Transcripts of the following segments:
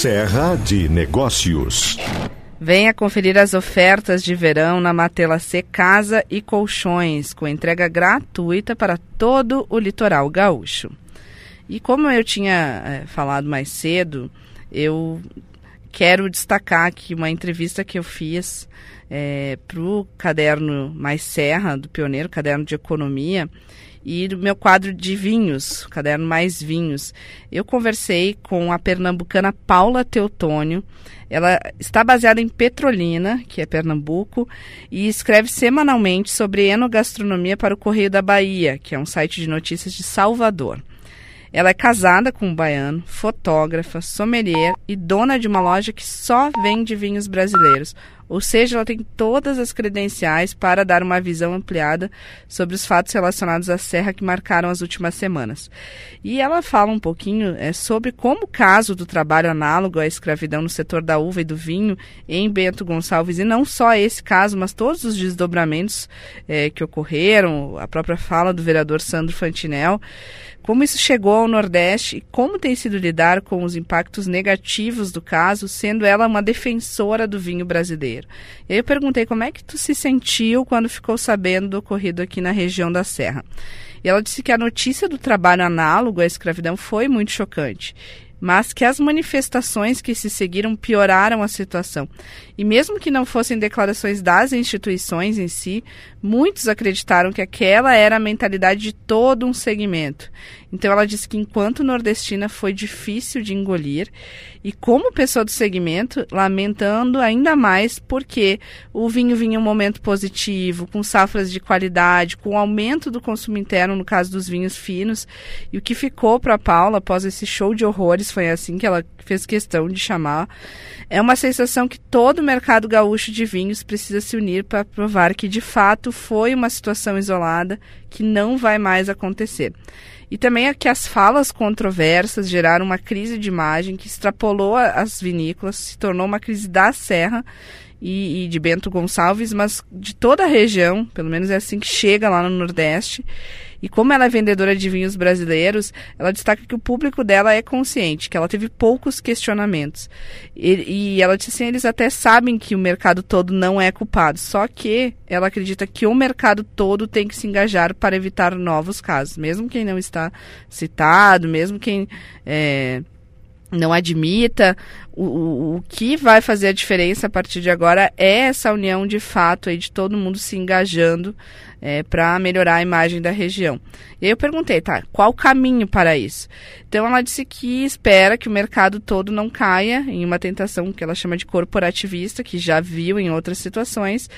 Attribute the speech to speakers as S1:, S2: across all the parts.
S1: Serra de Negócios.
S2: Venha conferir as ofertas de verão na Matela C Casa e Colchões, com entrega gratuita para todo o litoral gaúcho. E como eu tinha é, falado mais cedo, eu quero destacar aqui uma entrevista que eu fiz é, para o caderno Mais Serra, do Pioneiro, caderno de economia, e do meu quadro de vinhos, caderno Mais Vinhos. Eu conversei com a pernambucana Paula Teutônio. Ela está baseada em Petrolina, que é Pernambuco, e escreve semanalmente sobre enogastronomia para o Correio da Bahia, que é um site de notícias de Salvador. Ela é casada com um baiano, fotógrafa, sommelier e dona de uma loja que só vende vinhos brasileiros. Ou seja, ela tem todas as credenciais para dar uma visão ampliada sobre os fatos relacionados à serra que marcaram as últimas semanas. E ela fala um pouquinho é, sobre como o caso do trabalho análogo à escravidão no setor da uva e do vinho em Bento Gonçalves, e não só esse caso, mas todos os desdobramentos é, que ocorreram, a própria fala do vereador Sandro Fantinel, como isso chegou ao Nordeste e como tem sido lidar com os impactos negativos do caso, sendo ela uma defensora do vinho brasileiro. E aí eu perguntei como é que tu se sentiu quando ficou sabendo do ocorrido aqui na região da Serra. E ela disse que a notícia do trabalho análogo à escravidão foi muito chocante mas que as manifestações que se seguiram pioraram a situação. E mesmo que não fossem declarações das instituições em si, muitos acreditaram que aquela era a mentalidade de todo um segmento. Então ela disse que enquanto nordestina foi difícil de engolir e como pessoa do segmento, lamentando ainda mais porque o vinho vinha um momento positivo, com safras de qualidade, com aumento do consumo interno no caso dos vinhos finos. E o que ficou para Paula após esse show de horrores foi assim que ela fez questão de chamar. É uma sensação que todo o mercado gaúcho de vinhos precisa se unir para provar que de fato foi uma situação isolada que não vai mais acontecer. E também é que as falas controversas geraram uma crise de imagem que extrapolou as vinícolas, se tornou uma crise da Serra e, e, de Bento Gonçalves, mas de toda a região, pelo menos é assim que chega lá no Nordeste. E como ela é vendedora de vinhos brasileiros, ela destaca que o público dela é consciente, que ela teve poucos questionamentos. E, e ela disse assim, eles até sabem que o mercado todo não é culpado, só que ela acredita que o mercado todo tem que se engajar para evitar novos casos, mesmo quem não está citado, mesmo quem é, não admita. O, o, que vai fazer a diferença a partir de agora é essa união de fato aí de todo mundo se engajando é, para melhorar a imagem da região. E aí eu perguntei, tá, qual o caminho para isso? Então ela disse que espera que o mercado todo não caia em uma tentação que ela chama de corporativista, que já viu em outras situações,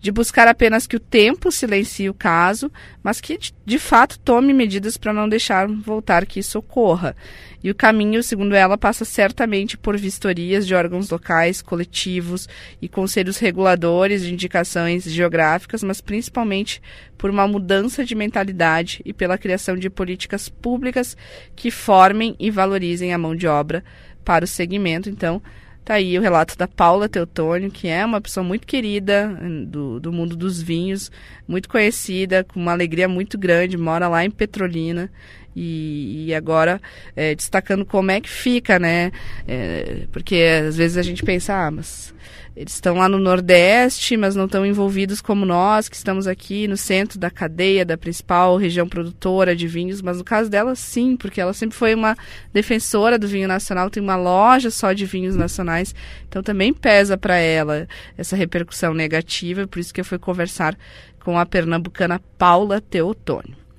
S2: de buscar apenas que o tempo silencie o caso, mas que de, fato tome medidas para não deixar voltar que isso ocorra. E o caminho, segundo ela, passa certamente por de órgãos locais, coletivos e conselhos reguladores de indicações geográficas, mas principalmente por uma mudança de mentalidade e pela criação de políticas públicas que formem e valorizem a mão de obra para o segmento. Então, Tá aí o relato da Paula Teutônio, que é uma pessoa muito querida hum, do, do mundo dos vinhos, muito conhecida, com uma alegria muito grande, mora lá em Petrolina. E, e agora é, destacando como é que fica, né? É, porque às vezes a gente pensa, ah, mas eles estão lá no Nordeste, mas não estão envolvidos como nós, que estamos aqui no centro da cadeia, da principal região produtora de vinhos. Mas no caso dela, sim, porque ela sempre foi uma defensora do vinho nacional, tem uma loja só de vinhos nacionais. Então também pesa para ela essa repercussão negativa, por isso que eu fui conversar com a pernambucana Paula Teotônio.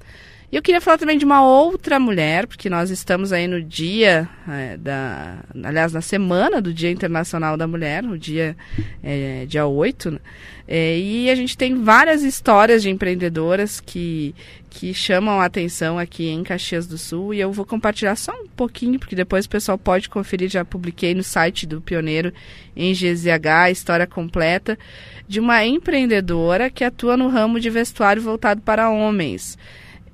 S2: E eu queria falar também de uma outra mulher, porque nós estamos aí no dia é, da. Aliás, na semana do Dia Internacional da Mulher, o dia, é, dia 8. Né? É, e a gente tem várias histórias de empreendedoras que, que chamam a atenção aqui em Caxias do Sul. E eu vou compartilhar só um pouquinho, porque depois o pessoal pode conferir. Já publiquei no site do Pioneiro em GZH a história completa de uma empreendedora que atua no ramo de vestuário voltado para homens.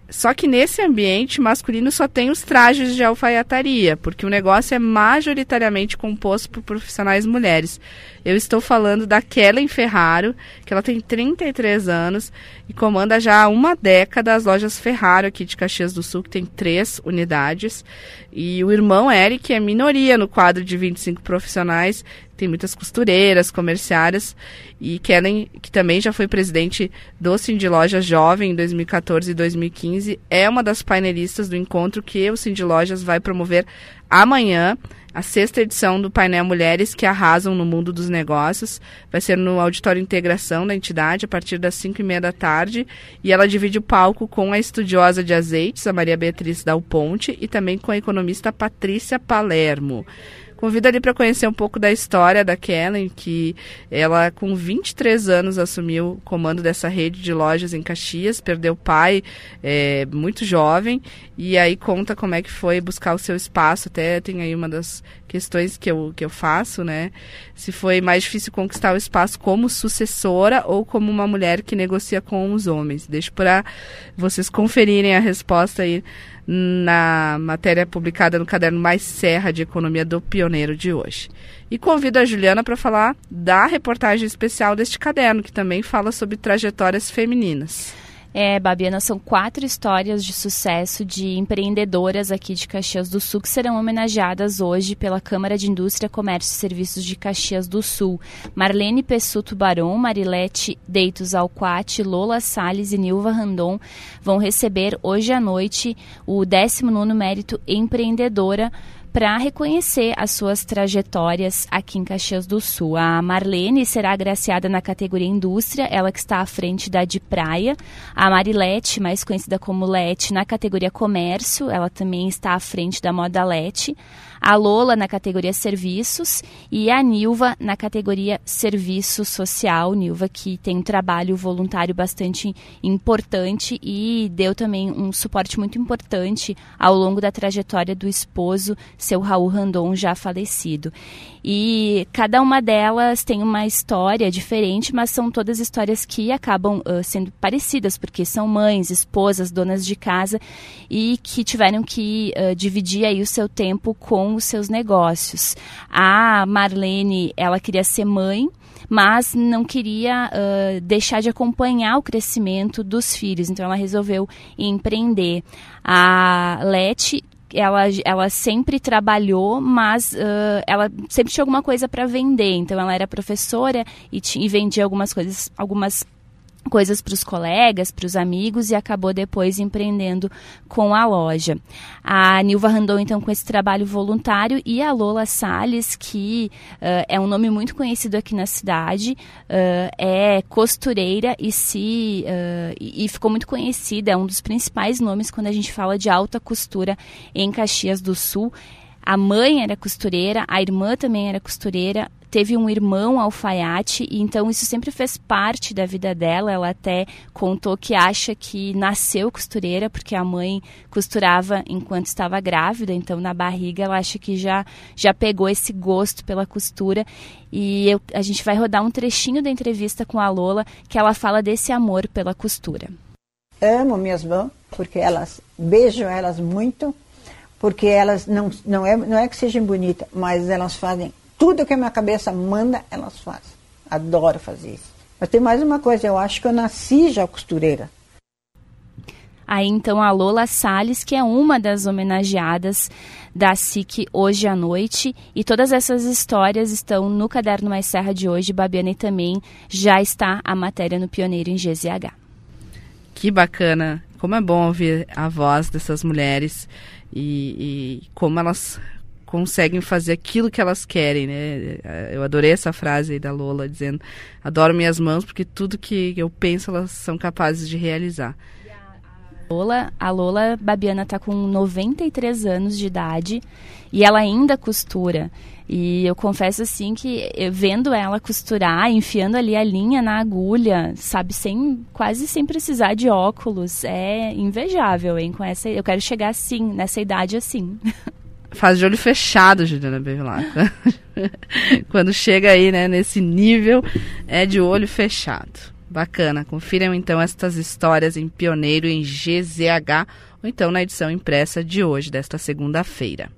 S2: Só que nesse ambiente masculino só tem os trajes de alfaiataria, porque o negócio é majoritariamente composto por profissionais mulheres. Eu estou falando da Kellen Ferraro, que ela tem 33 anos e comanda já há uma década as lojas Ferraro aqui de Caxias do Sul, que tem três unidades. E o irmão Eric é minoria no quadro de 25 profissionais tem muitas costureiras, comerciárias e Kellen, que também já foi presidente do Cindy Lojas Jovem em 2014 e 2015, é uma das painelistas do encontro que o Cindy Lojas vai promover amanhã, a sexta edição do painel Mulheres que Arrasam no Mundo dos Negócios. Vai ser no Auditório Integração da entidade, a partir das 5 e meia da tarde. E ela divide o palco com a estudiosa de azeites, a Maria Beatriz Dal Ponte, e também com a economista Patrícia Palermo. Convido ali para conhecer um pouco da história da Kellen, que ela com 23 anos assumiu o comando dessa rede de lojas em Caxias, perdeu o pai é, muito jovem e aí conta como é que foi buscar o seu espaço. Até tem aí uma das questões que eu, que eu faço, né? Se foi mais difícil conquistar o espaço como sucessora ou como uma mulher que negocia com os homens. Deixo para vocês conferirem a resposta aí na matéria publicada no caderno Mais Serra de Economia do Pioneiro de hoje. E convido a Juliana para falar da reportagem especial deste caderno, que também fala sobre trajetórias femininas.
S3: É, Babiana, são quatro histórias de sucesso de empreendedoras aqui de Caxias do Sul que serão homenageadas hoje pela Câmara de Indústria, Comércio e Serviços de Caxias do Sul. Marlene Pessuto Barão, Marilete Deitos Alquati, Lola Salles e Nilva Randon vão receber hoje à noite o 19º Mérito Empreendedora para reconhecer as suas trajetórias aqui em Caxias do Sul. A Marlene será agraciada na categoria Indústria, ela que está à frente da de Praia. A Marilete, mais conhecida como Lete, na categoria Comércio, ela também está à frente da Moda Lete a Lola na categoria Serviços e a Nilva na categoria Serviço Social. Nilva que tem um trabalho voluntário bastante importante e deu também um suporte muito importante ao longo da trajetória do esposo, seu Raul Randon, já falecido. E cada uma delas tem uma história diferente, mas são todas histórias que acabam uh, sendo parecidas, porque são mães, esposas, donas de casa e que tiveram que uh, dividir aí o seu tempo com os seus negócios. A Marlene, ela queria ser mãe, mas não queria uh, deixar de acompanhar o crescimento dos filhos, então ela resolveu empreender. A Leti ela, ela sempre trabalhou, mas uh, ela sempre tinha alguma coisa para vender. Então ela era professora e, e vendia algumas coisas, algumas coisas para os colegas, para os amigos e acabou depois empreendendo com a loja. A Nilva Randon, então, com esse trabalho voluntário e a Lola Salles, que uh, é um nome muito conhecido aqui na cidade, uh, é costureira e se uh, e ficou muito conhecida, é um dos principais nomes quando a gente fala de alta costura em Caxias do Sul. A mãe era costureira, a irmã também era costureira, teve um irmão alfaiate e então isso sempre fez parte da vida dela. Ela até contou que acha que nasceu costureira porque a mãe costurava enquanto estava grávida, então na barriga ela acha que já já pegou esse gosto pela costura e eu, a gente vai rodar um trechinho da entrevista com a Lola que ela fala desse amor pela costura.
S4: Amo minhas mãos porque elas beijo elas muito porque elas não, não, é, não é que sejam bonitas, mas elas fazem tudo que a minha cabeça manda, elas fazem. Adoro fazer isso. Mas tem mais uma coisa, eu acho que eu nasci já costureira.
S3: Aí então a Lola Salles, que é uma das homenageadas da SIC hoje à noite. E todas essas histórias estão no Caderno Mais Serra de hoje. Babiana e também já está a matéria no Pioneiro em GZH.
S2: Que bacana! Como é bom ouvir a voz dessas mulheres e, e como elas conseguem fazer aquilo que elas querem, né? Eu adorei essa frase aí da Lola dizendo: "Adoro minhas mãos porque tudo que eu penso elas são capazes de realizar".
S3: Lola, a Lola Babiana está com 93 anos de idade e ela ainda costura. E eu confesso assim que vendo ela costurar, enfiando ali a linha na agulha, sabe, sem quase sem precisar de óculos, é invejável, hein? Com essa, eu quero chegar assim, nessa idade assim.
S2: Faz de olho fechado, Juliana Bevilacqua. Quando chega aí, né, nesse nível, é de olho fechado. Bacana. Confiram então estas histórias em Pioneiro em GZH ou então na edição impressa de hoje, desta segunda-feira.